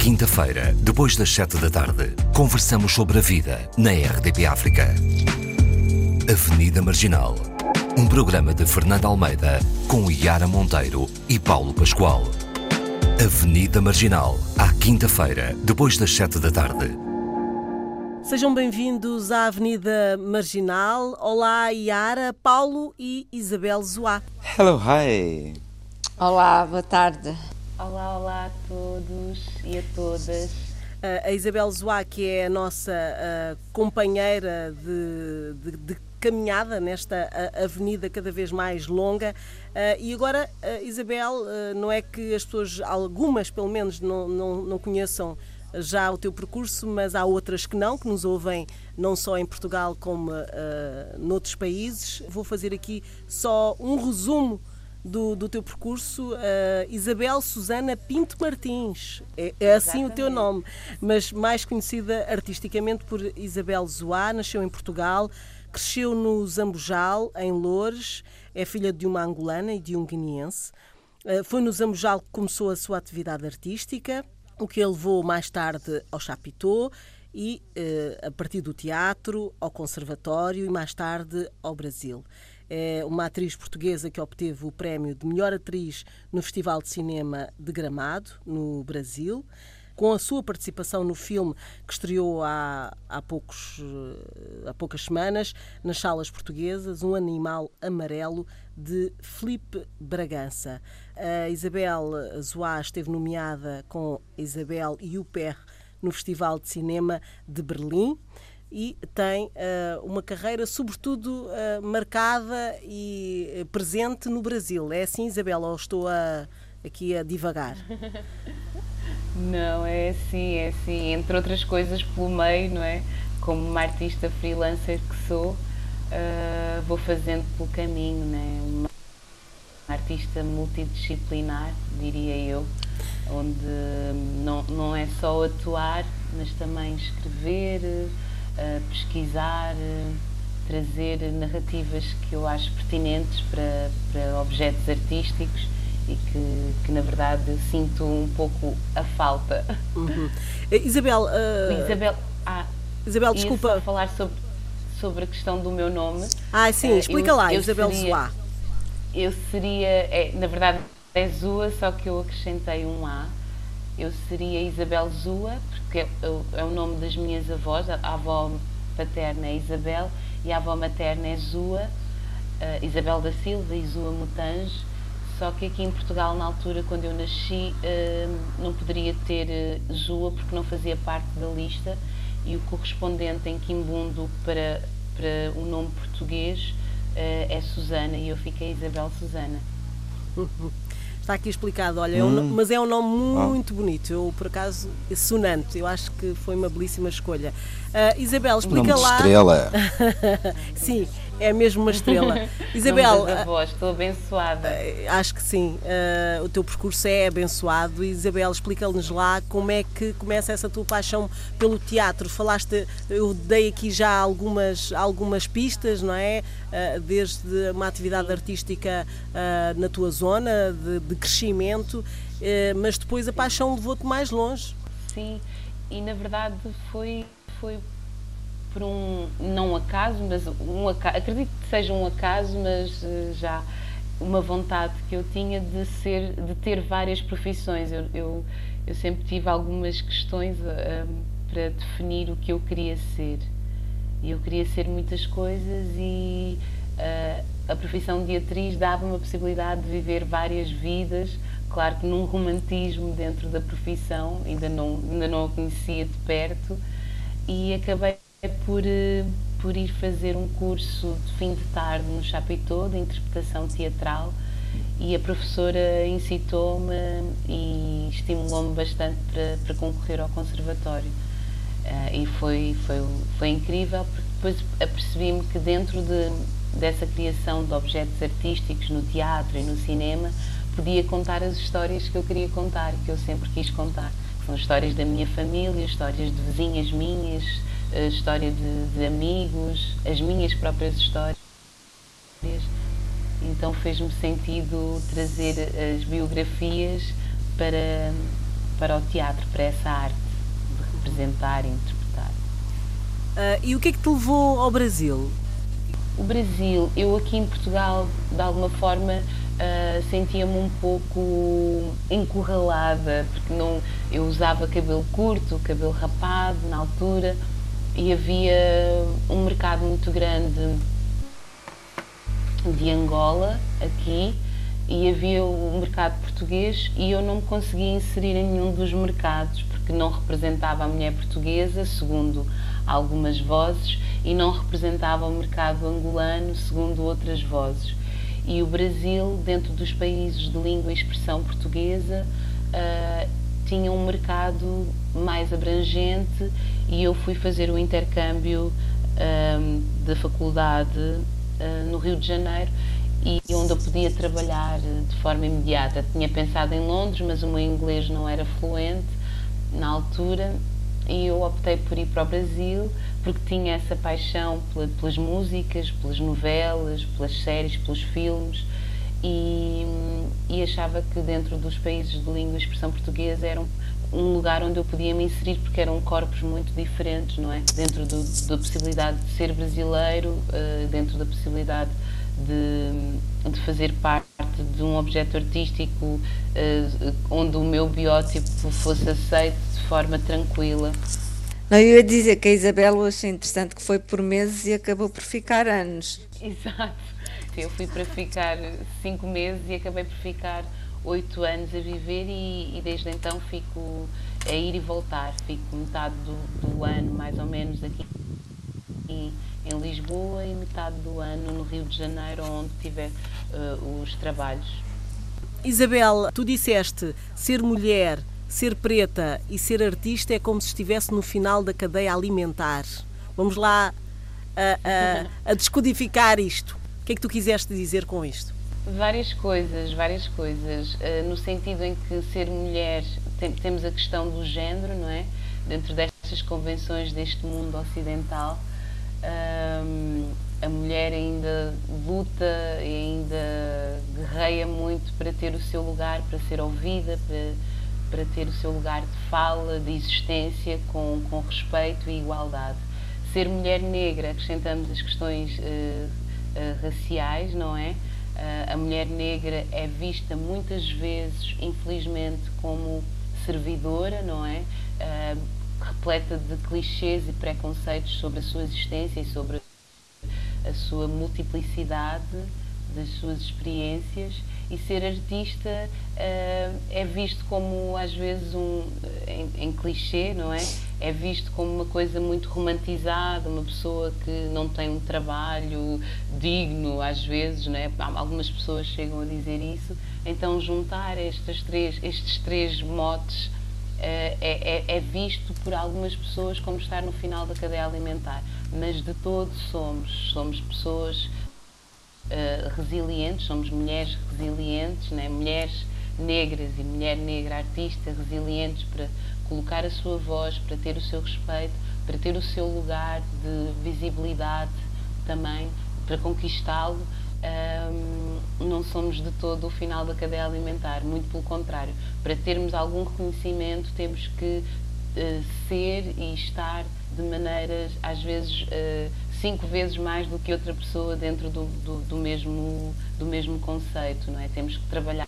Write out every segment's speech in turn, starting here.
quinta-feira, depois das sete da tarde, conversamos sobre a vida na RDP África. Avenida Marginal. Um programa de Fernando Almeida com Yara Monteiro e Paulo Pascoal. Avenida Marginal, à quinta-feira, depois das sete da tarde. Sejam bem-vindos à Avenida Marginal. Olá, Yara, Paulo e Isabel Zoá. Hello, hi. Olá, boa tarde. Olá, olá a todos e a todas. A Isabel Zoá, que é a nossa uh, companheira de, de, de, caminhada nesta avenida cada vez mais longa. E agora, Isabel, não é que as pessoas, algumas pelo menos, não, não, não conheçam já o teu percurso, mas há outras que não, que nos ouvem não só em Portugal como uh, noutros países. Vou fazer aqui só um resumo do, do teu percurso, uh, Isabel Susana Pinto Martins. É, é assim o teu nome, mas mais conhecida artisticamente por Isabel Zoá, nasceu em Portugal, cresceu no Zambujal, em Loures, é filha de uma angolana e de um guineense. Uh, foi no Zambujal que começou a sua atividade artística, o que a levou mais tarde ao Chapitão e, uh, a partir do teatro, ao conservatório e mais tarde ao Brasil é uma atriz portuguesa que obteve o prémio de melhor atriz no Festival de Cinema de Gramado, no Brasil. Com a sua participação no filme que estreou há, há, poucos, há poucas semanas nas salas portuguesas, Um Animal Amarelo, de Felipe Bragança. A Isabel Zoá esteve nomeada com Isabel e o Per no Festival de Cinema de Berlim e tem uh, uma carreira, sobretudo, uh, marcada e eh, presente no Brasil. É assim, Isabela, ou estou a, aqui a divagar? Não, é assim, é assim. Entre outras coisas, pelo meio, não é? Como uma artista freelancer que sou, uh, vou fazendo pelo caminho, né? Uma artista multidisciplinar, diria eu, onde não, não é só atuar, mas também escrever pesquisar, trazer narrativas que eu acho pertinentes para, para objetos artísticos e que, que, na verdade sinto um pouco a falta. Uhum. Isabel, uh... Isabel, ah, Isabel, desculpa. falar sobre, sobre a questão do meu nome. Ah, sim, explica eu, lá, eu Isabel seria, Zoá. Eu seria, é, na verdade é Zua, só que eu acrescentei um A eu seria Isabel Zua, porque é, é, o nome das minhas avós, a avó paterna é Isabel e a avó materna é Zua, uh, Isabel da Silva e Zua Mutange, só que aqui em Portugal, na altura, quando eu nasci, uh, não poderia ter uh, Zua porque não fazia parte da lista. E o correspondente em Quimbundo para, para o nome português é Susana e eu fiquei Isabel Susana. Está aqui explicado, olha, hum. é um, hum. mas é um nome muito oh. bonito. Eu, por acaso, sonante. Eu acho que foi uma belíssima escolha. Uh, Isabel, explica um lá. estrela. Sim, é mesmo uma estrela. Isabel. Avós, estou abençoada. Uh, acho que sim. Uh, o teu percurso é abençoado. Isabel, explica-nos lá como é que começa essa tua paixão pelo teatro. Falaste, eu dei aqui já algumas, algumas pistas, não é? Uh, desde uma atividade artística na tua zona, de, de crescimento, mas depois a paixão levou-te mais longe. Sim, e na verdade foi, foi por um não acaso, mas um acaso, acredito que seja um acaso, mas uh, já uma vontade que eu tinha de ser, de ter várias profissões. Eu, eu, eu sempre tive algumas questões uh, para definir o que eu queria ser. E eu queria ser muitas coisas e uh, a profissão de atriz dava-me a possibilidade de viver várias vidas. Claro que num romantismo dentro da profissão, ainda não, ainda não a conhecia de perto, e acabei é por, eh, por ir fazer um curso de fim de tarde no Chapitão de interpretação teatral e a professora incitou-me e estimulou-me bastante para, para concorrer ao conservatório. Uh, e foi, foi, foi incrível, porque depois apercebi-me que dentro de, dessa criação de objetos artísticos no teatro e no cinema, podia contar as histórias que eu queria contar, que eu sempre quis contar. São histórias da minha família, histórias de vizinhas minhas, a história de, de amigos, as minhas próprias histórias. Então fez-me sentido trazer as biografias para, para o teatro, para essa arte de representar e interpretar. Uh, e o que é que te levou ao Brasil? O Brasil, eu aqui em Portugal, de alguma forma, uh, sentia-me um pouco encurralada, porque não, eu usava cabelo curto, cabelo rapado na altura, e havia um mercado muito grande de Angola aqui e havia o mercado português e eu não me conseguia inserir em nenhum dos mercados porque não representava a mulher portuguesa, segundo algumas vozes, e não representava o mercado angolano, segundo outras vozes. E o Brasil, dentro dos países de língua e expressão portuguesa, uh, tinha um mercado mais abrangente e eu fui fazer o intercâmbio um, da faculdade uh, no Rio de Janeiro e onde eu podia trabalhar de forma imediata. Tinha pensado em Londres, mas o meu inglês não era fluente na altura e eu optei por ir para o Brasil porque tinha essa paixão pelas músicas, pelas novelas, pelas séries, pelos filmes e, e, achava que dentro dos países de língua e expressão portuguesa era um, um, lugar onde eu podia me inserir porque eram corpos muito diferentes, não é? Dentro do, da possibilidade de ser brasileiro, uh, dentro da possibilidade de, de fazer parte de um objeto artístico uh, onde o meu biótipo fosse aceito de forma tranquila. Não, eu ia dizer que a Isabel eu achei interessante que foi por meses e acabou por ficar anos. Exato. Eu fui para ficar cinco meses e acabei por ficar oito anos a viver e, e, desde então fico a ir e voltar. Fico metade do, do ano, mais ou menos, aqui em Lisboa e metade do ano no Rio de Janeiro, onde tiver uh, os trabalhos. Isabel, tu disseste ser mulher, ser preta e ser artista é como se estivesse no final da cadeia alimentar. Vamos lá a, a, a descodificar isto. O que é que tu quiseste dizer com isto? Várias coisas, várias coisas. Uh, no sentido em que ser mulher, tem, temos a questão do género, não é? Dentro destas convenções deste mundo ocidental, um, a mulher ainda luta e ainda guerreia muito para ter o seu lugar, para ser ouvida, para, para ter o seu lugar de fala, de existência com, com respeito e igualdade. Ser mulher negra, acrescentamos as questões uh, raciais, não é? Uh, a mulher negra é vista muitas vezes, infelizmente, como servidora, não é? repleta de clichês e preconceitos sobre a sua existência e sobre a sua multiplicidade das suas experiências e ser artista uh, é visto como às vezes um em, em, clichê não é? É visto como uma coisa muito romantizada uma pessoa que não tem um trabalho digno às vezes não é? Algumas pessoas chegam a dizer isso. Então juntar estas três estes três motes é, é, é, visto por algumas pessoas como estar no final da cadeia alimentar, mas de todo somos, somos pessoas uh, resilientes, somos mulheres resilientes, né? mulheres negras e mulher negra artista resilientes para colocar a sua voz, para ter o seu respeito, para ter o seu lugar de visibilidade também, para conquistá-lo um, não somos de todo o final da cadeia alimentar, muito pelo contrário. Para termos algum reconhecimento, temos que uh, ser e estar de maneiras, às vezes, uh, cinco vezes mais do que outra pessoa dentro do, do, do, mesmo, do mesmo conceito, não é? Temos que trabalhar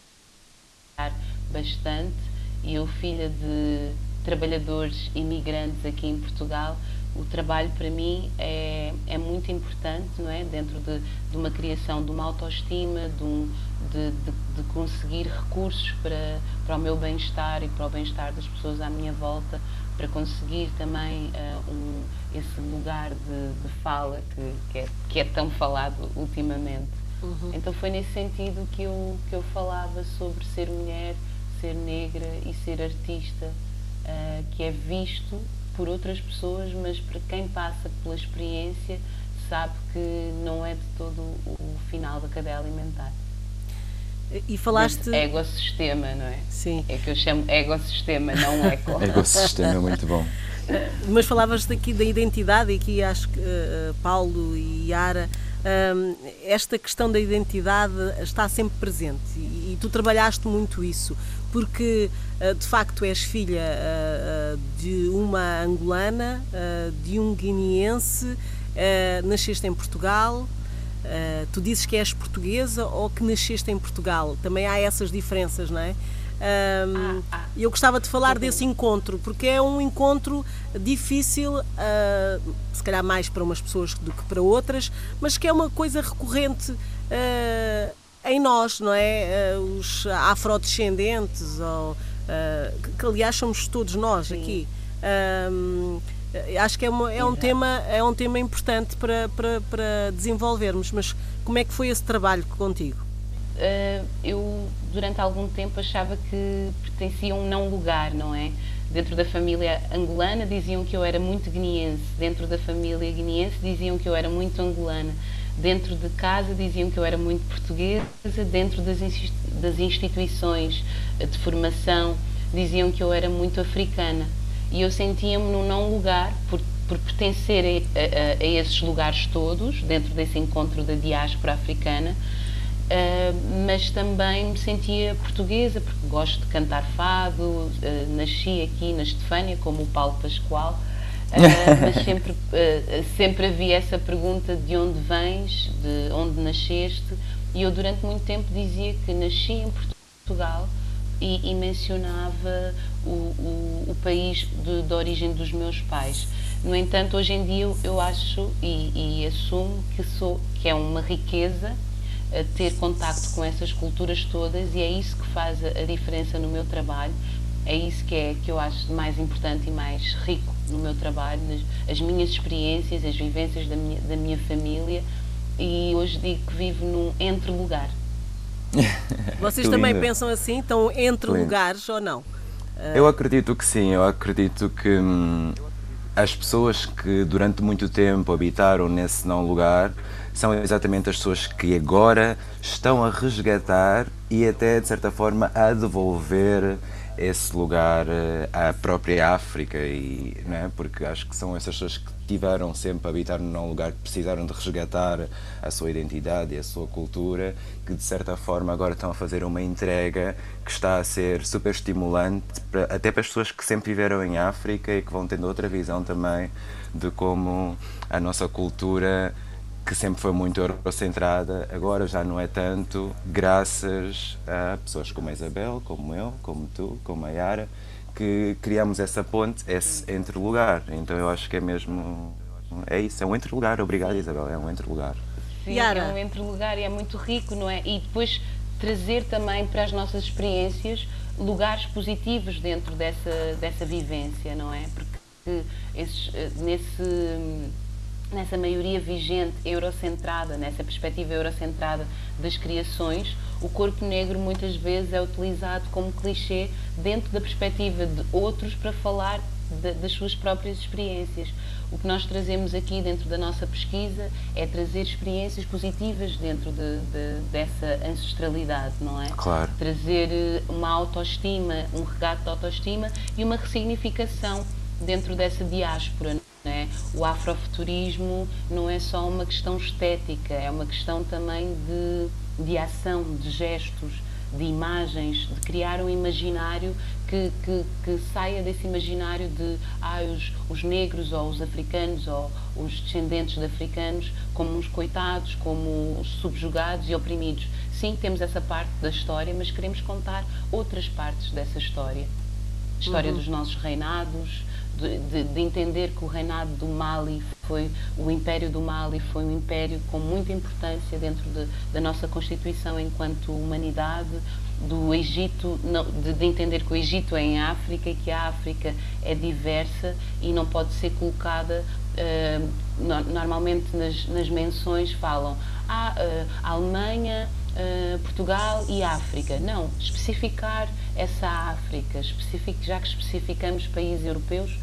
bastante e eu, filha de trabalhadores imigrantes aqui em Portugal, o trabalho para mim é, é muito importante, não é? Dentro de, de uma criação de uma autoestima, de, um, de, de, de, conseguir recursos para, para o meu bem-estar e para o bem-estar das pessoas à minha volta, para conseguir também uh, um, esse lugar de, fala que, que, é, que é tão falado ultimamente. Uhum. Então foi nesse sentido que eu, que eu falava sobre ser mulher, ser negra e ser artista, uh, que é visto por outras pessoas, mas para quem passa pela experiência sabe que não é de todo o final da cadeia alimentar. E falaste. Mas ecossistema, não é? Sim. É que eu chamo ecossistema, não eco. ecossistema é muito bom. Mas falavas daqui da identidade, e aqui acho que uh, Paulo e Yara, um, esta questão da identidade está sempre presente e, e, tu trabalhaste muito isso. porque de facto és filha de uma angolana, de um guineense, nasceste em Portugal. Tu dizes que és portuguesa ou que nasceste em Portugal? Também há essas diferenças, não é? Um, ah, ah. Eu gostava de falar desse encontro, porque é um encontro difícil, uh, se calhar mais para umas pessoas do que para outras, mas que é uma coisa recorrente uh, em nós, não é? Uh, os afrodescendentes, ou, que aliás somos todos nós Sim. aqui. Acho que é, uma, é, um tema, é um tema importante para, para, para desenvolvermos, mas como é que foi esse trabalho contigo? uh, eu durante algum tempo achava que pertencia a um não lugar, não é? Dentro da família angolana diziam que eu era muito guineense, dentro da família guineense diziam que eu era muito angolana, dentro de casa diziam que eu era muito portuguesa, dentro das, das instituições de formação diziam que eu era muito africana. E eu sentia-me num não lugar, por, por pertencer a, a, a esses lugares todos, dentro desse encontro da diáspora africana, Uh, mas também me sentia portuguesa, porque gosto de cantar fado, uh, nasci aqui na Estefânia, como o Paulo Pascoal, uh, mas sempre, sempre havia essa pergunta de onde vens, de onde nasceste, e eu durante muito tempo dizia que nasci em Portugal e, e mencionava o, o, o país de, de, origem dos meus pais. No entanto, hoje em dia eu, acho e, e assumo que, sou, que é uma riqueza ter contacto com essas culturas todas e é isso que faz a diferença no meu trabalho. É isso que é que eu acho mais importante e mais rico no meu trabalho, as minhas experiências, as vivências da minha, da minha família e hoje digo que vivo num entre lugar. Vocês também pensam assim? Estão entre lugares ou não? Eu acredito que sim, eu acredito que hum, as pessoas que durante muito tempo habitaram nesse não lugar são exatamente as pessoas que agora estão a resgatar e até de certa forma a devolver esse lugar eh, à própria África e não é? porque acho que são essas pessoas que tiveram sempre a habitar num lugar que precisaram de resgatar a sua identidade e a sua cultura que de certa forma agora estão a fazer uma entrega que está a ser super estimulante para, até para as pessoas que sempre viveram em África e que vão tendo outra visão também de como a nossa cultura que sempre foi muito eurocentrada, agora já não é tanto, graças a pessoas como a Isabel, como eu, como tu, como a Yara, que criamos essa ponte, esse entre-lugar. Então eu acho que é mesmo. É isso, é um entre-lugar. Obrigado, Isabel, é um entre-lugar. Sim, Yara. é um entre-lugar e é muito rico, não é? E depois trazer também para as nossas experiências lugares positivos dentro dessa, dessa vivência, não é? Porque esses, eh, nesse nessa maioria vigente eurocentrada, nessa perspectiva eurocentrada das criações, o corpo negro muitas vezes é utilizado como clichê dentro da perspectiva de outros para falar de, das suas próprias experiências. O que nós trazemos aqui dentro da nossa pesquisa é trazer experiências positivas dentro de, de, dessa ancestralidade, não é? Claro. Trazer eh, uma autoestima, um regato de autoestima e uma ressignificação dentro dessa diáspora. Né? O afrofuturismo não é só uma questão estética, é uma questão também de, de ação, de gestos, de imagens, de criar um imaginário que, que, que saia desse imaginário de ah, os, os, negros ou os africanos ou os descendentes de africanos como uns coitados, como os subjugados e oprimidos. Sim, temos essa parte da história, mas queremos contar outras partes dessa história. História uhum. dos nossos reinados, de, de, entender que o reinado do Mali foi o império do Mali foi um império com muita importância dentro de, da nossa constituição enquanto humanidade do Egito de, de, entender que o Egito é em África e que a África é diversa e não pode ser colocada uh, no, normalmente nas, nas menções falam ah, uh, Alemanha Uh, Portugal e África. Não, especificar essa África, especific, já que especificamos países europeus,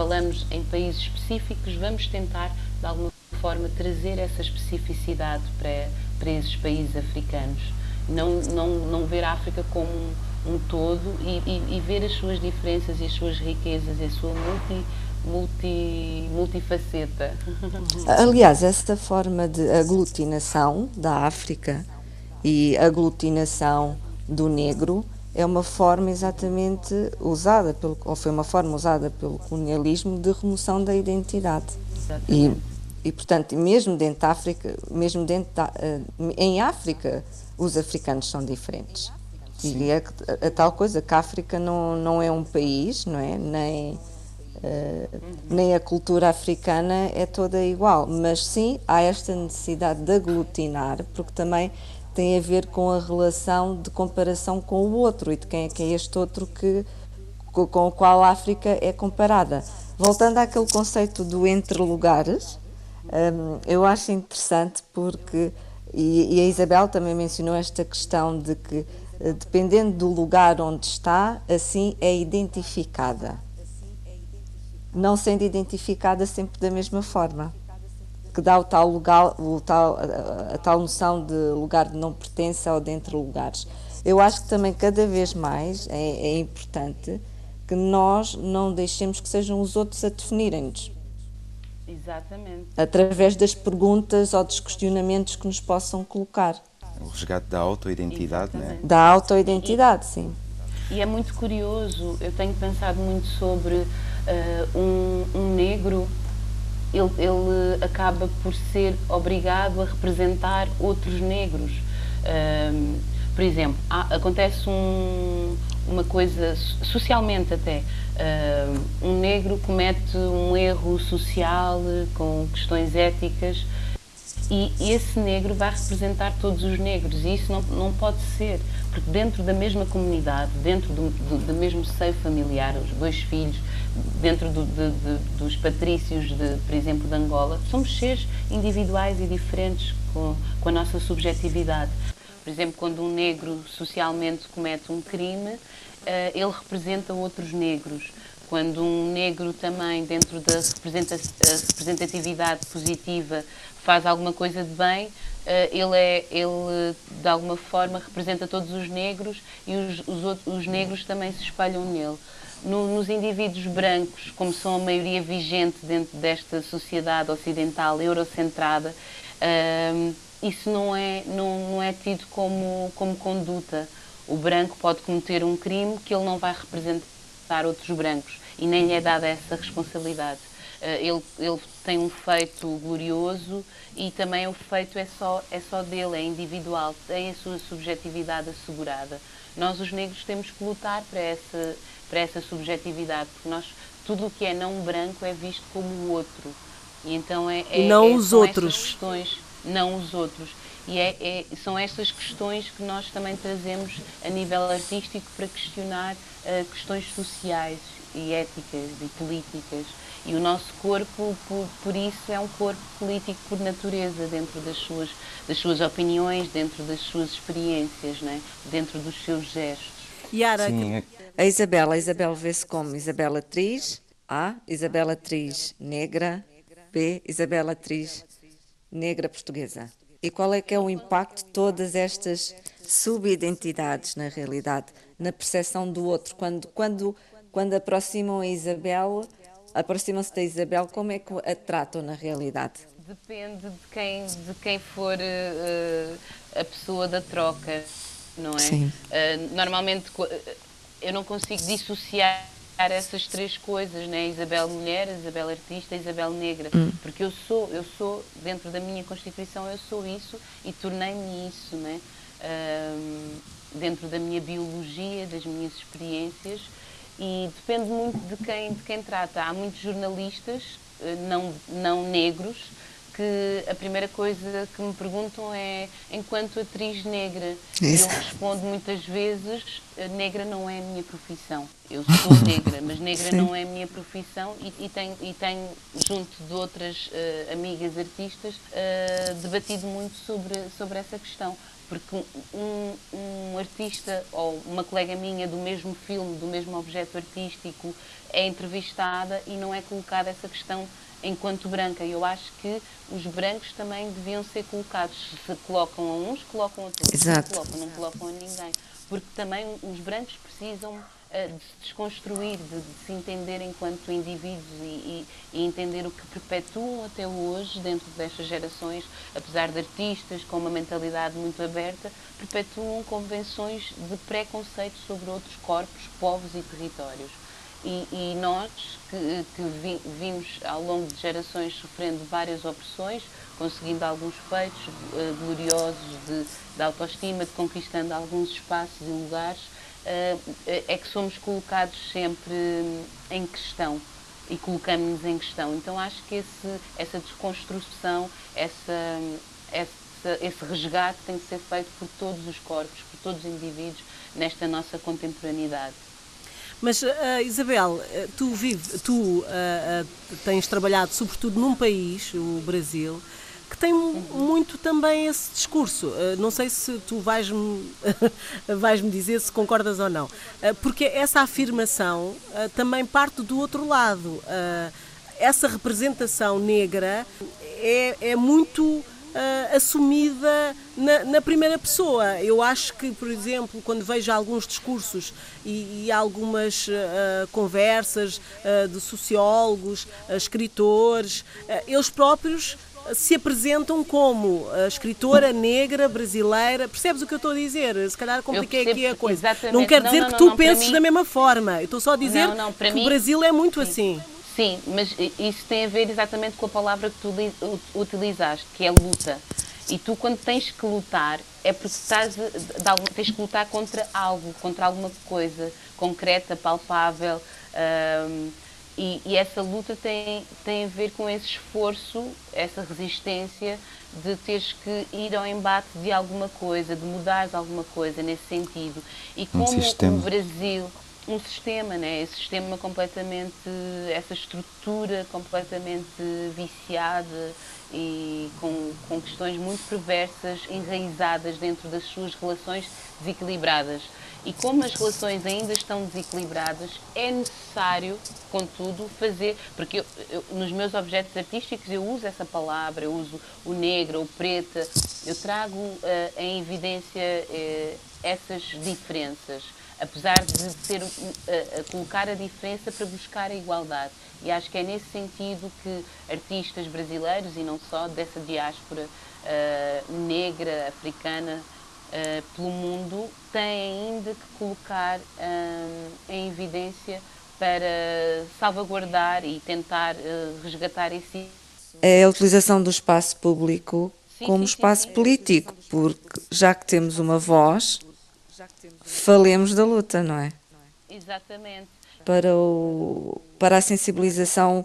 falamos em países específicos, vamos tentar, de alguma forma, trazer essa especificidade para, para esses países africanos. Não, não, não ver a África como um, um todo e, e, e, ver as suas diferenças e as suas riquezas e a sua multi, multi, multifaceta. Aliás, essa forma de aglutinação da África e aglutinação do negro é uma forma exatamente usada, pelo, ou foi uma forma usada pelo colonialismo de remoção da identidade. E, e, portanto, mesmo dentro da África, mesmo dentro da, eh, em África, os africanos são diferentes. Sim. E é a, a, tal coisa que a África não, não é um país, não é? Nem, uh, nem a cultura africana é toda igual, mas sim há esta necessidade de aglutinar, porque também tem a ver com a relação de comparação com o outro e de quem é que é este outro que, com o qual a África é comparada. Voltando àquele conceito do entre lugares, um, eu acho interessante porque, e, e, a Isabel também mencionou esta questão de que, eh, dependendo do lugar onde está, assim é identificada. Não sendo identificada sempre da mesma forma que dá o tal lugar, o tal, a, a, tal noção de lugar de não pertença ou de entre lugares. Eu acho que também cada vez mais é, é importante que nós não deixemos que sejam os outros a definirem-nos. Exatamente. Através das perguntas ou dos questionamentos que nos possam colocar. O resgate da autoidentidade, né? Da autoidentidade, sim. E é muito curioso, eu tenho pensado muito sobre uh, um, um negro ele, ele acaba por ser obrigado a representar outros negros. Um, por exemplo, há, acontece um, uma coisa, socialmente até, um negro comete um erro social com questões éticas e esse negro vai representar todos os negros e isso não, não pode ser, porque dentro da mesma comunidade, dentro do, do, do mesmo seio familiar, os dois filhos, dentro do, de, de, dos patrícios, de, por exemplo, de Angola, somos seres individuais e diferentes com, com a nossa subjetividade. Por exemplo, quando um negro socialmente comete um crime, uh, ele representa outros negros. Quando um negro também, dentro da representatividade positiva, faz alguma coisa de bem, uh, ele, é, ele, de alguma forma, representa todos os negros e os, os, os negros também se espalham nele no, nos indivíduos brancos, como são a maioria vigente dentro desta sociedade ocidental eurocentrada, uh, isso não é, não, não é tido como, como conduta. O branco pode cometer um crime que ele não vai representar outros brancos e nem lhe é dada essa responsabilidade. Uh, ele, ele tem um feito glorioso e também o feito é só, é só dele, é individual, tem a sua subjetividade assegurada. Nós, os negros, temos que lutar para essa, para essa subjetividade, porque nós, tudo o que é não branco é visto como o outro. E então é, é, não é, os outros. questões, não os outros. E é, é, são estas questões que nós também trazemos a nível artístico para questionar uh, questões sociais e éticas e políticas. E o nosso corpo, por, por, isso, é um corpo político por natureza, dentro das suas, das suas opiniões, dentro das suas experiências, né? dentro dos seus gestos. Yara, Sim, é a Isabela, a Isabela vê-se como Isabela atriz, A, Isabela atriz negra, B, Isabela atriz negra portuguesa. E qual é que é o impacto de todas estas subidentidades na realidade, na percepção do outro? Quando, quando, quando aproximam a Isabel, aproximam-se da Isabel, como é que a tratam na realidade? Depende de quem, de quem for uh, a pessoa da troca, não é? Sim. Uh, normalmente eu não consigo dissociar essas três coisas, né? Isabel mulher, Isabel artista, Isabel negra, hum. porque eu sou, eu sou dentro da minha constituição eu sou isso e tornei-me isso, né? Um, dentro da minha biologia, das minhas experiências e depende muito de quem de quem trata. Há muitos jornalistas eh, não não negros que a primeira coisa que me perguntam é enquanto atriz negra. Isso. Eu respondo muitas vezes, negra não é a minha profissão. Eu sou negra, mas negra Sim. não é a minha profissão e, e, tenho, e tenho, junto de outras uh, amigas artistas, uh, debatido muito sobre, sobre essa questão. Porque um, um artista ou uma colega minha do mesmo filme, do mesmo objeto artístico, é entrevistada e não é colocada essa questão enquanto branca. Eu acho que os brancos também deviam ser colocados. Se colocam a uns, colocam a todos. Exato. Não colocam, não colocam a ninguém. Porque também os brancos precisam de se desconstruir, de, de, se entender enquanto indivíduos e, e, e, entender o que perpetuam até hoje dentro destas gerações, apesar de artistas com uma mentalidade muito aberta, perpetuam convenções de preconceito sobre outros corpos, povos e territórios. E, e nós, que, que vi, vimos ao longo de gerações sofrendo várias opressões, conseguindo alguns feitos uh, gloriosos de, de autoestima, de conquistando alguns espaços e lugares, é que somos colocados sempre em questão e colocamos-nos em questão. Então acho que esse, essa desconstrução, essa, essa, esse resgate tem que ser feito por todos os corpos, por todos os indivíduos nesta nossa contemporaneidade. Mas, uh, Isabel, tu, vive, tu uh, uh, tens trabalhado sobretudo num país, o Brasil, que tem muito também esse discurso. não sei se tu vais-me vais -me dizer se concordas ou não. porque essa afirmação também parte do outro lado. essa representação negra é, é muito assumida na, na, primeira pessoa. Eu acho que, por exemplo, quando vejo alguns discursos e, e algumas uh, conversas uh, de sociólogos, escritores, eles próprios se apresentam como escritora negra brasileira. Percebes o que eu estou a dizer? Se calhar compliquei aqui a coisa. Exatamente. Não quer dizer não, não, que tu penses mim... da mesma forma. Eu estou só a dizer que mim... o Brasil é muito Sim. assim. Sim, mas isso tem a ver exatamente com a palavra que tu utilizaste, que é luta. E tu, quando tens que lutar, é porque estás, tens que lutar contra algo, contra alguma coisa concreta, palpável. Um, e, e, essa luta tem, tem a ver com esse esforço, essa resistência de teres que ir ao embate de alguma coisa, de mudares alguma coisa nesse sentido. E como um o Brasil um sistema, né? esse sistema completamente, essa estrutura completamente viciada e com, com questões muito perversas enraizadas dentro das suas relações desequilibradas. E como as relações ainda estão desequilibradas, é necessário, contudo, fazer. Porque eu, eu, nos meus objetos artísticos eu uso essa palavra, eu uso o negro, o preto, eu trago uh, em evidência uh, essas diferenças apesar de ser, uh, colocar a diferença para buscar a igualdade. E acho que é nesse sentido que artistas brasileiros, e não só, dessa diáspora uh, negra, africana, uh, pelo mundo, têm ainda que colocar em evidência para salvaguardar e tentar resgatar esse. É a utilização do espaço público sim, como sim, espaço sim, político, porque já que temos uma voz falemos da luta, não é? Exatamente. Para, o, para a sensibilização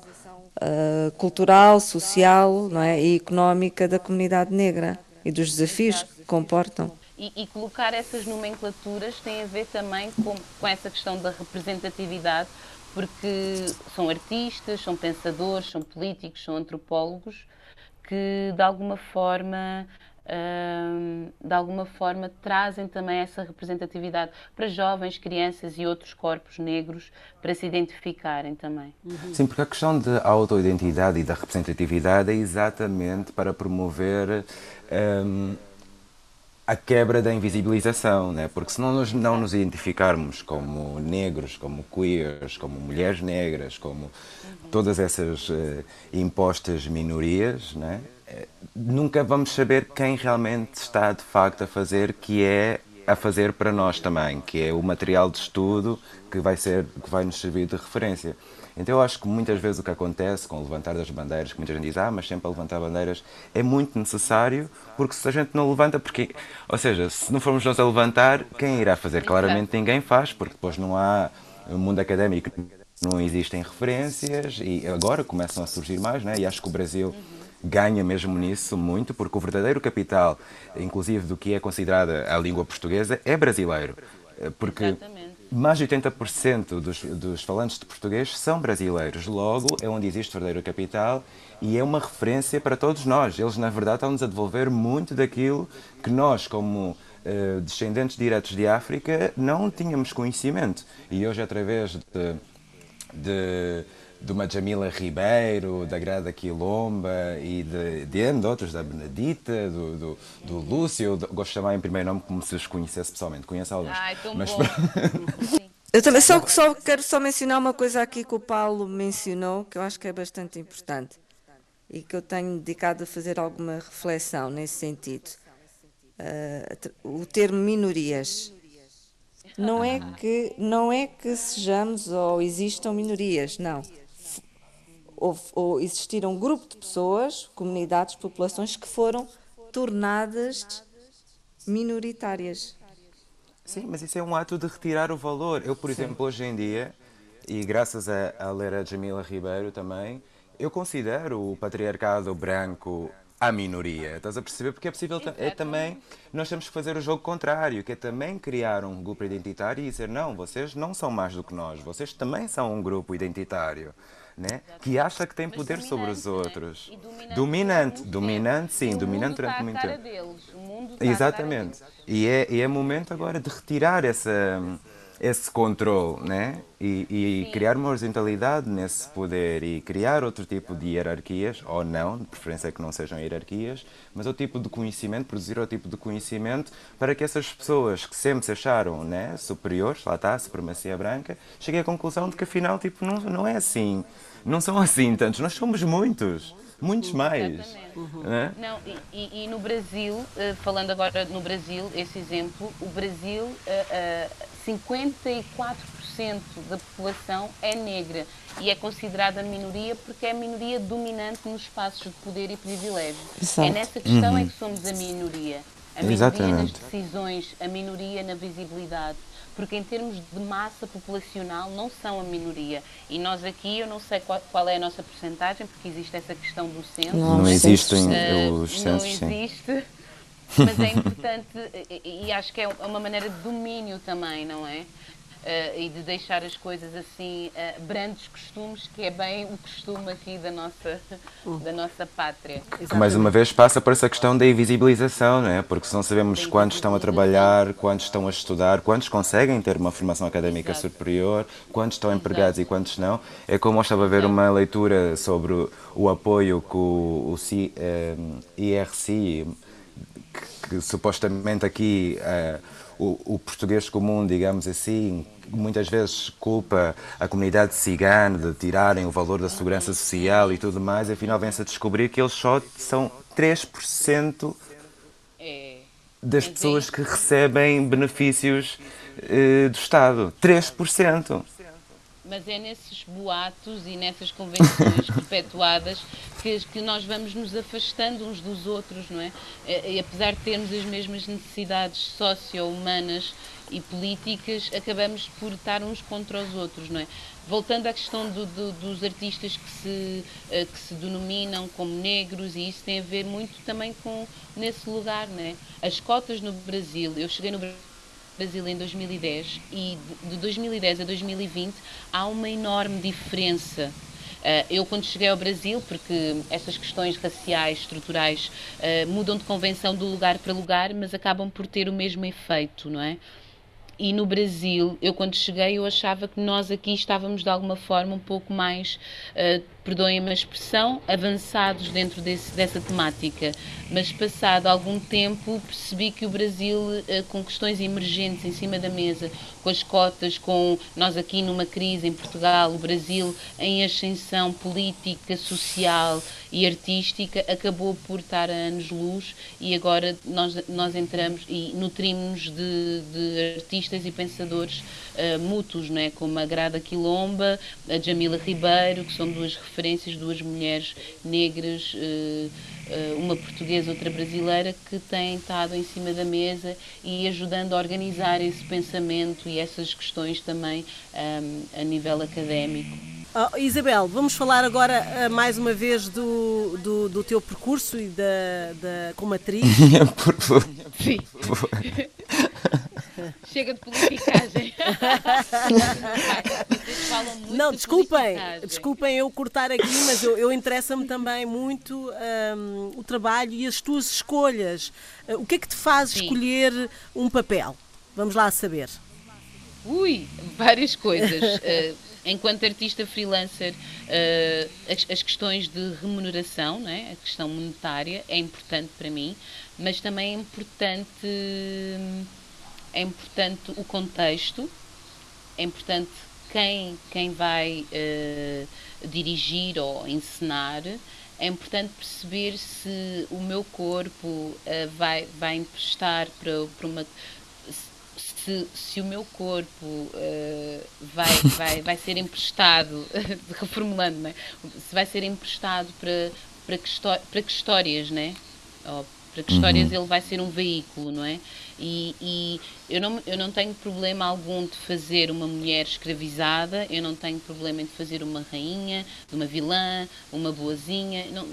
uh, cultural, social não é? e económica da comunidade negra e dos desafios que comportam. E, e, colocar essas nomenclaturas tem a ver também com, com essa questão da representatividade, porque são artistas, são pensadores, são políticos, são antropólogos que de alguma forma de alguma forma trazem também essa representatividade para jovens, crianças e outros corpos negros para se identificarem também. Sim, porque a questão da autoidentidade e da representatividade é exatamente para promover um, a quebra da invisibilização, né? porque se nós não nos identificarmos como negros, como queers, como mulheres negras, como todas essas uh, impostas minorias, né? Nunca vamos saber quem realmente está de facto a fazer, que é a fazer para nós também, que é o material de estudo que vai ser que vai nos servir de referência. Então eu acho que muitas vezes o que acontece com o levantar das bandeiras, que muita gente diz, ah, mas sempre a levantar bandeiras, é muito necessário, porque se a gente não levanta, porque, ou seja, se não formos nós a levantar, quem irá fazer? Claramente ninguém faz, porque depois não há um mundo académico, não existem referências e agora começam a surgir mais, né? E acho que o Brasil ganha mesmo nisso muito, porque o verdadeiro capital, inclusive do que é considerada a língua portuguesa, é brasileiro. Eh, porque Exatamente. mais de 80% dos, dos falantes de português são brasileiros. Logo, é onde existe o verdadeiro capital e é uma referência para todos nós. Eles, na verdade, estão-nos a devolver muito daquilo que nós, como uh, descendentes diretos de África, não tínhamos conhecimento. E hoje, através de, de de uma Jamila Ribeiro, da Grada Quilomba e de, de outros, da Benedita, do, do, do Lúcio. Eu gosto de chamar em primeiro nome como se os conhecesse pessoalmente. Conheço alguns. Ai, tão Mas, bom. Eu também só, só quero só mencionar uma coisa aqui que o Paulo mencionou, que eu acho que é bastante importante e que eu tenho dedicado a fazer alguma reflexão nesse sentido. Uh, o termo minorias. Não é que não é que sejamos ou existam minorias, não. Ou, ou existiram um grupo de pessoas, comunidades, populações que foram tornadas minoritárias. Sim, mas isso é um ato de retirar o valor. Eu, por Sim. exemplo, hoje em dia, e graças a, a ler a Jamila Ribeiro também, eu considero o patriarcado branco a minoria. Estás a perceber? Porque é possível é também. Nós temos que fazer o jogo contrário, que é também criar um grupo identitário e dizer: não, vocês não são mais do que nós, vocês também são um grupo identitário. Né? que acha que tem poder sobre os né? outros. Né? Dominante, dominante, dominante, sim, dominante durante muito tempo. Exatamente. E é, e é momento agora de retirar essa esse controle, né? E, e criar uma horizontalidade nesse poder e criar outro tipo de hierarquias, ou não, de preferência que não sejam hierarquias, mas outro tipo de conhecimento, produzir outro tipo de conhecimento para que essas pessoas que sempre se acharam né, superiores, lá está, a supremacia branca, cheguem à conclusão de que afinal tipo, não, não é assim. Não são assim tantos, nós somos muitos muitos mais. Uhum. Né? Não, e, e, no Brasil, eh, falando agora no Brasil, esse exemplo, o Brasil, 54% eh, da população é negra e é considerada minoria porque é a minoria dominante nos espaços de poder e privilégio. Exato. É nessa questão uhum. é que somos a minoria. A minoria Exatamente. nas decisões, a minoria na visibilidade porque em termos de massa populacional não são a minoria. E nós aqui, eu não sei qual, qual é a nossa porcentagem, porque existe essa questão do censo. Não, não existem uh, os censos, Não existe, mas é importante, e, e acho que é uma maneira de domínio também, não é? Uh, e de deixar as coisas assim, uh, brandos costumes, que é bem o costume aqui da nossa, da nossa pátria. Que mais uma vez passa por essa questão da invisibilização, não é? porque se não sabemos quantos estão a trabalhar, quantos estão a estudar, quantos conseguem ter uma formação académica Exato. superior, quantos estão empregados Exato. e quantos não. É como eu estava a ver uma leitura sobre o, o apoio que o, o C, um, eh, IRC, que, que, supostamente aqui uh, o, o português comum, digamos assim, muitas vezes culpa a comunidade cigana de tirarem o valor da segurança social e tudo mais, afinal vem-se a descobrir que eles só são 3% é. das pessoas que recebem benefícios eh, do Estado. 3% mas é nesses boatos e nessas convenções perpetuadas que, que nós vamos nos afastando uns dos outros, não é? E, apesar de termos as mesmas necessidades socio-humanas e políticas, acabamos por estar uns contra os outros, não é? Voltando à questão do, do, dos artistas que se, eh, que se denominam como negros, e isso tem a ver muito também com nesse lugar, não é? As cotas no Brasil, eu cheguei no Brasil em 2010 e de 2010 a 2020 há uma enorme diferença. Eh, eu, quando cheguei ao Brasil, porque essas questões raciais, estruturais, eh, mudam de convenção de lugar para lugar, mas acabam por ter o mesmo efeito, não é? E no Brasil, eu quando cheguei, eu achava que nós aqui estávamos de alguma forma um pouco mais uh, perdoem-me a expressão, avançados dentro desse, dessa temática. Mas passado algum tempo percebi que o Brasil, eh, com questões emergentes em cima da mesa, com as cotas, com nós aqui numa crise em Portugal, o Brasil em ascensão política, social e artística, acabou por estar a anos-luz e agora nós, nós entramos e nutrimos-nos de, de, artistas e pensadores uh, mútuos, não é? como a Grada Quilomba, a Jamila Ribeiro, que são duas referências referências, duas mulheres negras, eh, eh, uma portuguesa, outra brasileira, que têm estado em cima da mesa e ajudando a organizar esse pensamento e essas questões também um, a nível académico. Oh, Isabel, vamos falar agora uh, mais uma vez do, do, do, teu percurso e da, da como atriz. Por favor. Sim. Chega de politicagem. Não, desculpem, de desculpem eu cortar aqui, mas eu, eu interessa-me também muito um, o trabalho e as tuas escolhas. Uh, o que é que te faz Sim. escolher um papel? Vamos lá saber. Ui, várias coisas. Uh, enquanto artista freelancer, uh, as, as, questões de remuneração, né, a questão monetária, é importante para mim, mas também é importante, é importante o contexto é importante quem, quem vai uh, dirigir ou encenar, é importante perceber se o meu corpo uh, vai, vai emprestar para, para uma. Se, se o meu corpo uh, vai, vai, vai ser emprestado, reformulando, né? se vai ser emprestado para, para, que, para que histórias, né? Ou para que histórias uhum. ele vai ser um veículo, não é? E, e, eu, não, eu não tenho problema algum de fazer uma mulher escravizada, eu não tenho problema em fazer uma rainha, uma vilã, uma boazinha, não,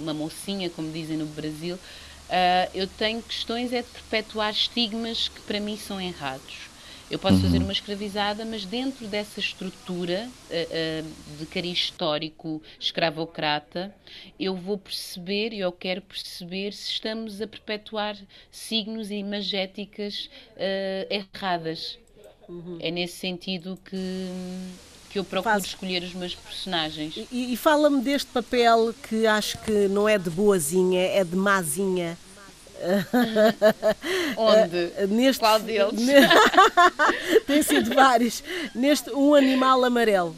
uma mocinha, como dizem no Brasil. Uh, eu tenho questões é de perpetuar estigmas que para mim são errados. Eu posso uhum. fazer uma escravizada, mas dentro dessa estrutura uh, uh, de cariz histórico escravocrata, eu vou perceber, e eu quero perceber se estamos a perpetuar signos e imagéticas uh, erradas. Uhum. É nesse sentido que, que eu procuro Faz. escolher os meus personagens. E, e fala-me deste papel que acho que não é de boazinha, é de mazinha. Onde? Neste, Qual deles? tem sido vários. Neste, um animal amarelo.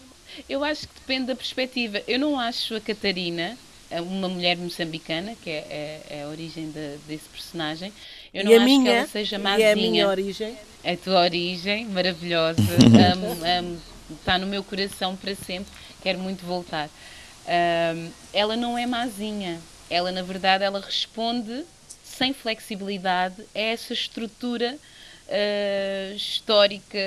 Eu acho que depende da perspectiva. Eu não acho a Catarina uma mulher moçambicana, que é, é, é a origem de, desse personagem. Eu não e acho minha, que ela seja mazinha. E a minha origem? A tua origem, maravilhosa. amo, amo, está no meu coração para sempre. Quero muito voltar. Um, ela não é mazinha. Ela, na verdade, ela responde sem flexibilidade a essa estrutura uh, histórica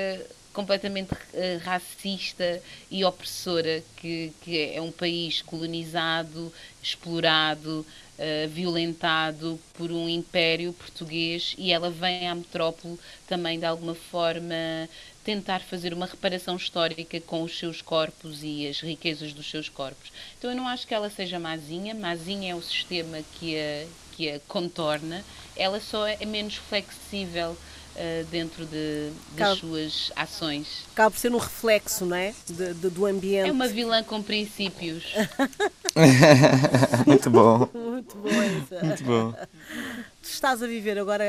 completamente uh, racista e opressora que, que é um país colonizado, explorado, uh, violentado por um império português e ela vem à metrópole também de alguma forma tentar fazer uma reparação histórica com os seus corpos e as riquezas dos seus corpos. Então eu não acho que ela seja mazinha, mazinha é o sistema que a, que a contorna, ela só é menos flexível uh, dentro de, das suas ações. Acaba por ser um reflexo, não é? De, de, do ambiente. É uma vilã com princípios. Muito bom. Muito bom. Muito bom. Tu estás a viver agora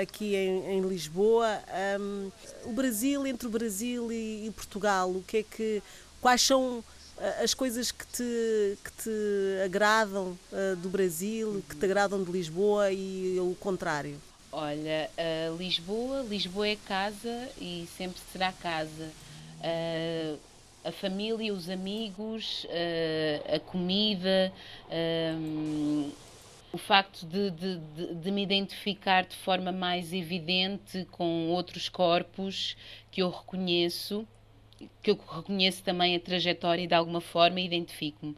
aqui em, em Lisboa. Um, o Brasil, entre o Brasil e, e Portugal, o que é que. Quais são as coisas que te, que te agradam uh, do Brasil, que te agradam de Lisboa e o contrário? Olha, uh, Lisboa, Lisboa é casa e sempre será casa. Uh, a família, os amigos, a comida, um, o facto de, de, de, de, me identificar de forma mais evidente com outros corpos que eu reconheço que eu reconheço também a trajetória e de alguma forma identifico-me.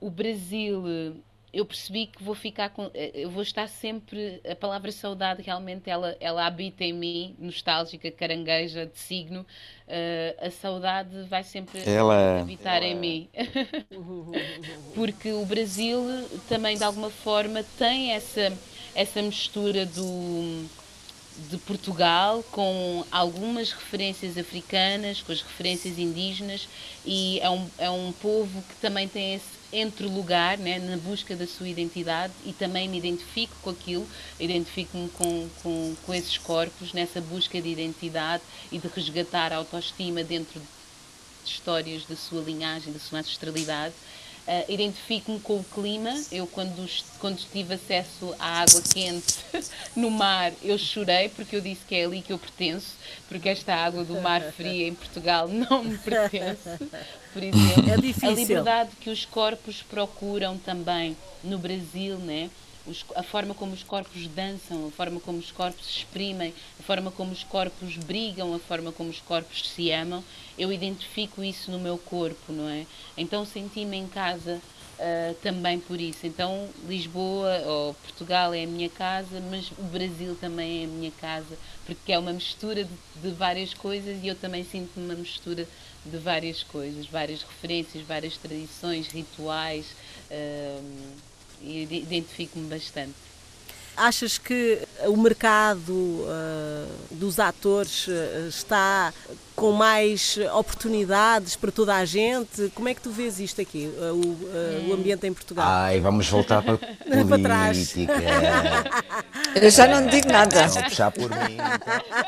O Brasil, eu percebi que vou ficar com, eu vou estar sempre, a palavra saudade realmente ela, ela habita em mim, nostálgica, carangueja, de signo, uh, a saudade vai sempre ela... habitar em mim. Porque o Brasil também de alguma forma tem essa, essa mistura do de Portugal com algumas referências africanas, com as referências indígenas e é um, é um povo que também tem esse entre lugar né, na busca da sua identidade e também me identifico com aquilo, identifico-me com, com, com esses corpos nessa busca de identidade e de resgatar a autoestima dentro de histórias da sua linhagem, da sua ancestralidade Uh, Identifico-me com o clima. Eu, quando, quando tive acesso à água quente no mar, eu chorei porque eu disse que é ali que eu pertenço, porque esta água do mar fria em Portugal não me pertence. Por exemplo, é difícil. a liberdade que os corpos procuram também no Brasil, né? Os, a forma como os corpos dançam, a forma como os corpos se exprimem, a forma como os corpos brigam, a forma como os corpos se amam, eu identifico isso no meu corpo, não é? Então senti-me em casa uh, também por isso. Então Lisboa ou Portugal é a minha casa, mas o Brasil também é a minha casa, porque é uma mistura de, de várias coisas e eu também sinto-me uma mistura de várias coisas, várias referências, várias tradições, rituais. Uh, e identifico-me bastante. Achas que o mercado uh, dos atores uh, está com mais oportunidades para toda a gente? Como é que tu vês isto aqui, uh, o, o, ambiente em Portugal? Ai, vamos voltar para a política. Eu já não digo nada. Estão a puxar por mim.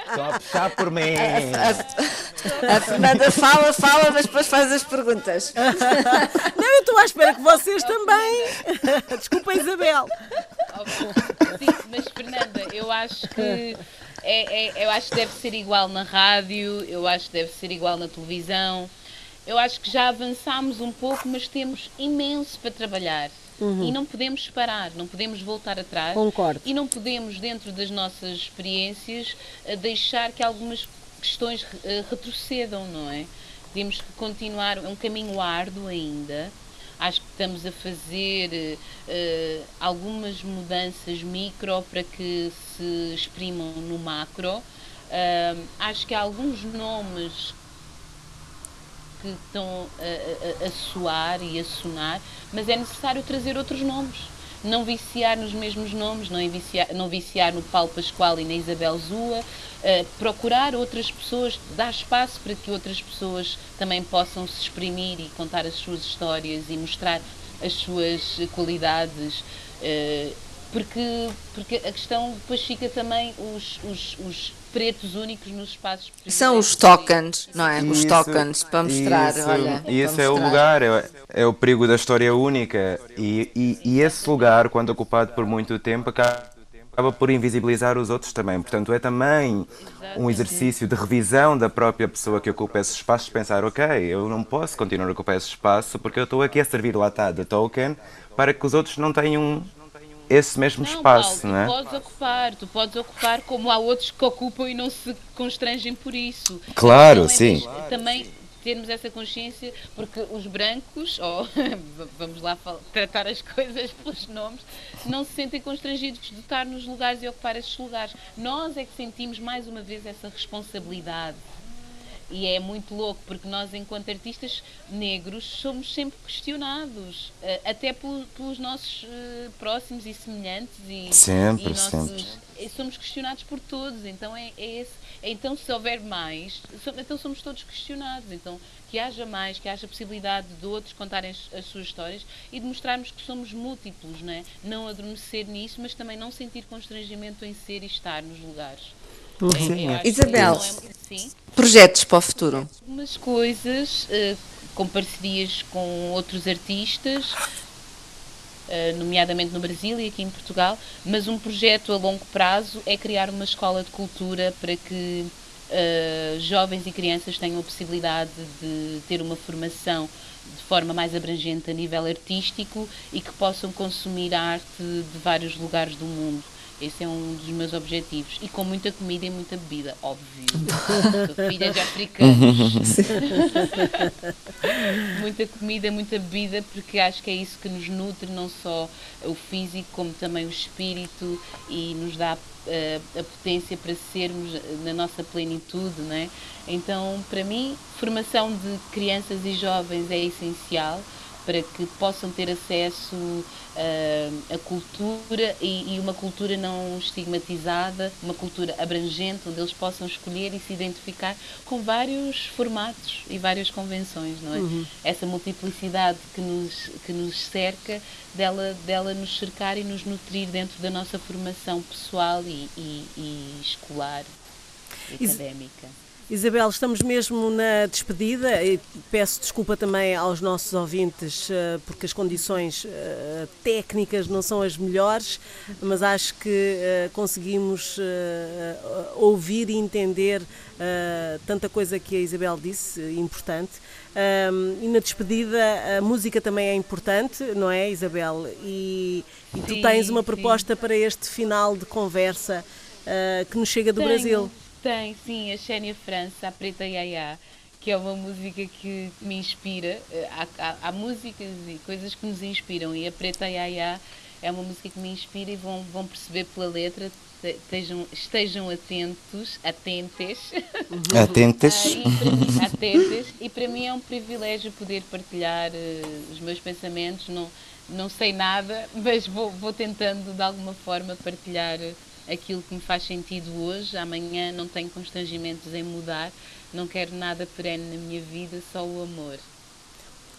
Estão a puxar por mim. A Fernanda fala, fala, mas depois faz as perguntas. Não, eu estou à espera que vocês também. Desculpa, Isabel. Sim, mas Fernanda, eu acho que é, é, eu acho que deve ser igual na rádio, eu acho que deve ser igual na televisão. Eu acho que já avançámos um pouco, mas temos imenso para trabalhar. Uhum. E não podemos parar, não podemos voltar atrás. Concordo. E não podemos, dentro das nossas experiências, eh, deixar que algumas questões eh, retrocedam, não é? Temos que continuar, é um caminho árduo ainda. Acho que estamos a fazer uh, algumas mudanças micro para que se exprimam no macro. Uh, acho que há alguns nomes que estão a, a, a soar e a sonar, mas é necessário trazer outros nomes. Não viciar nos mesmos nomes, não viciar, não viciar no Paulo Pascoal e na Isabel Zua, uh, procurar outras pessoas, dar espaço para que outras pessoas também possam se exprimir e contar as suas histórias e mostrar as suas qualidades. Uh, porque, porque a questão depois fica também os, os, os pretos únicos nos espaços São os tokens, não é? Isso, os tokens para mostrar, isso, olha. E esse é o lugar, é, é, o perigo da história única. E, e, e, esse lugar, quando ocupado por muito tempo, acaba por invisibilizar os outros também. Portanto, é também um exercício de revisão da própria pessoa que ocupa esse espaço, de pensar, ok, eu não posso continuar a ocupar esse espaço porque eu estou aqui a servir lá está de token para que os outros não tenham esse mesmo não, espaço, Paulo, não é? Tu podes ocupar, tu podes ocupar como há outros que ocupam e não se constrangem por isso. Claro, sim. Claro. Também termos essa consciência, porque os brancos, ou vamos lá tratar as coisas pelos nomes, não se sentem constrangidos de estar nos lugares e ocupar esses lugares. Nós é que sentimos mais uma vez essa responsabilidade e é muito louco porque nós, enquanto artistas negros, somos sempre questionados, eh, até pelos nossos eh, próximos e semelhantes. E, sempre, e nossos, sempre. Somos questionados por todos, então é, é esse. Então, se houver mais, então somos todos questionados. Então, que haja mais, que haja possibilidade de outros contarem as, as suas histórias e de mostrarmos que somos múltiplos, né? não adormecer nisso, mas também não sentir constrangimento em ser e estar nos lugares. É, Isabel, projetos para o futuro? Umas coisas, uh, com parcerias com outros artistas, uh, nomeadamente no Brasil e aqui em Portugal, mas um projeto a longo prazo é criar uma escola de cultura para que uh, jovens e crianças tenham a possibilidade de ter uma formação de forma mais abrangente a nível artístico e que possam consumir arte de vários lugares do mundo. Esse é um dos meus objetivos. E com muita comida e muita bebida, óbvio. Filha de africanos. muita comida, muita bebida, porque acho que é isso que nos nutre, não só o físico, como também o espírito e nos dá uh, a potência para sermos na nossa plenitude, não é? Então, para mim, formação de crianças e jovens é essencial para que possam ter acesso uh, à cultura e, e, uma cultura não estigmatizada, uma cultura abrangente, onde eles possam escolher e se identificar com vários formatos e várias convenções, não é? Uhum. Essa multiplicidade que nos, que nos cerca, dela, dela nos cercar e nos nutrir dentro da nossa formação pessoal e, e, e escolar, e académica. Isabel, estamos mesmo na despedida e peço desculpa também aos nossos ouvintes eh, porque as condições eh, técnicas não são as melhores, mas acho que eh, conseguimos ouvir e entender tanta coisa que a Isabel disse, importante. e na despedida a música também é importante, não é, Isabel? E, e tu tens uma proposta sim. para este final de conversa que nos chega do Tenho. Brasil. Tem, sim, a Xénia França, a Preta Yaya, que é uma música que me inspira. Eh, há, há, há, músicas e coisas que nos inspiram e a Preta Yaya é uma música que me inspira e vão, vão perceber pela letra. Estejam, estejam atentos, atentes. Uhum. Atentes. ah, atentes. E para mim é um privilégio poder partilhar uh, os meus pensamentos. Não, não sei nada, mas vou, vou tentando de alguma forma partilhar. Aquilo que me faz sentido hoje, amanhã não tenho constrangimentos em mudar, não quero nada perene na minha vida, só o amor.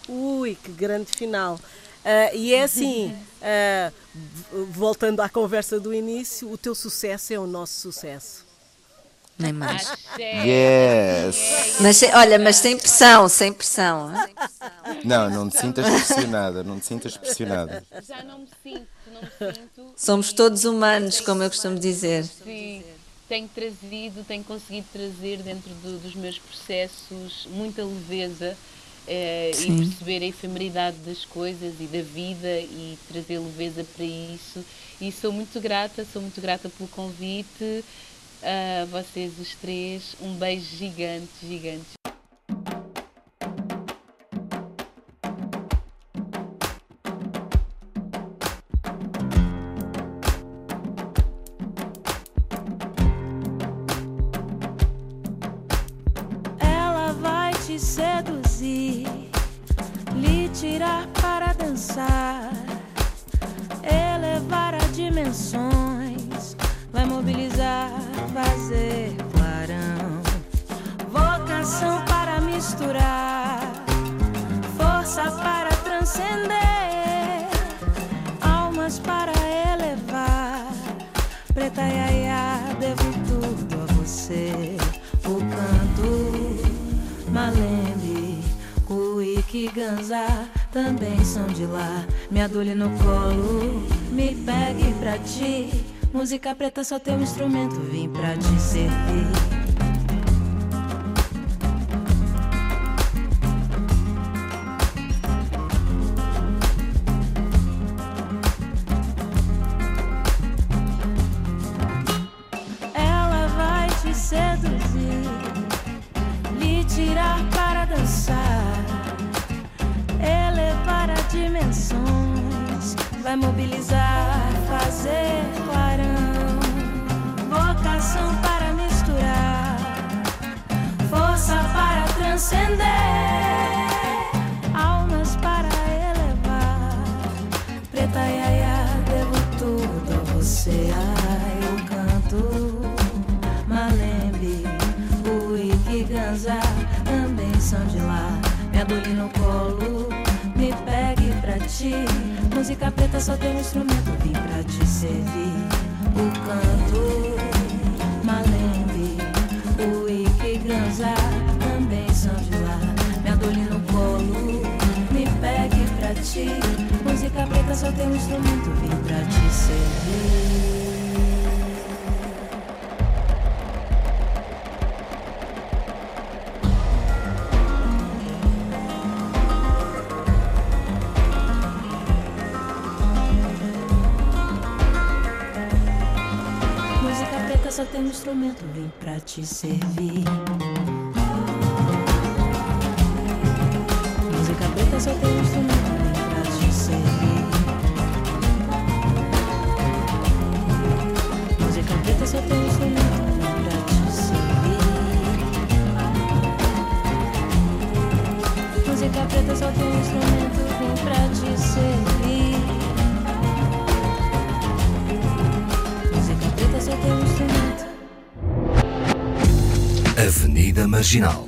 Ui, que grande final! Uh, e é assim, uh, voltando à conversa do início, o teu sucesso é o nosso sucesso. Nem mais. Yes! Mas, olha, mas sem pressão, sem pressão. Não, não te sintas pressionada, não te sintas pressionada. Já não me sinto, não me sinto. Somos todos humanos, como eu costumo dizer. Sim, tenho trazido, tenho conseguido trazer dentro do, dos meus processos muita leveza eh, e perceber a efemeridade das coisas e da vida e trazer leveza para isso. E sou muito grata, sou muito grata pelo convite a vocês os três. Um beijo gigante, gigante. Preta iaia, devo tudo a você, o canto. Malembe, Cuíque, Ganza também são de lá. Me adule no colo, me pegue pra ti. Música preta só tem um instrumento, vim pra te servir. Ti. Música preta só tem um instrumento, vim pra te servir. Só tem um instrumento, vim pra te servir. Música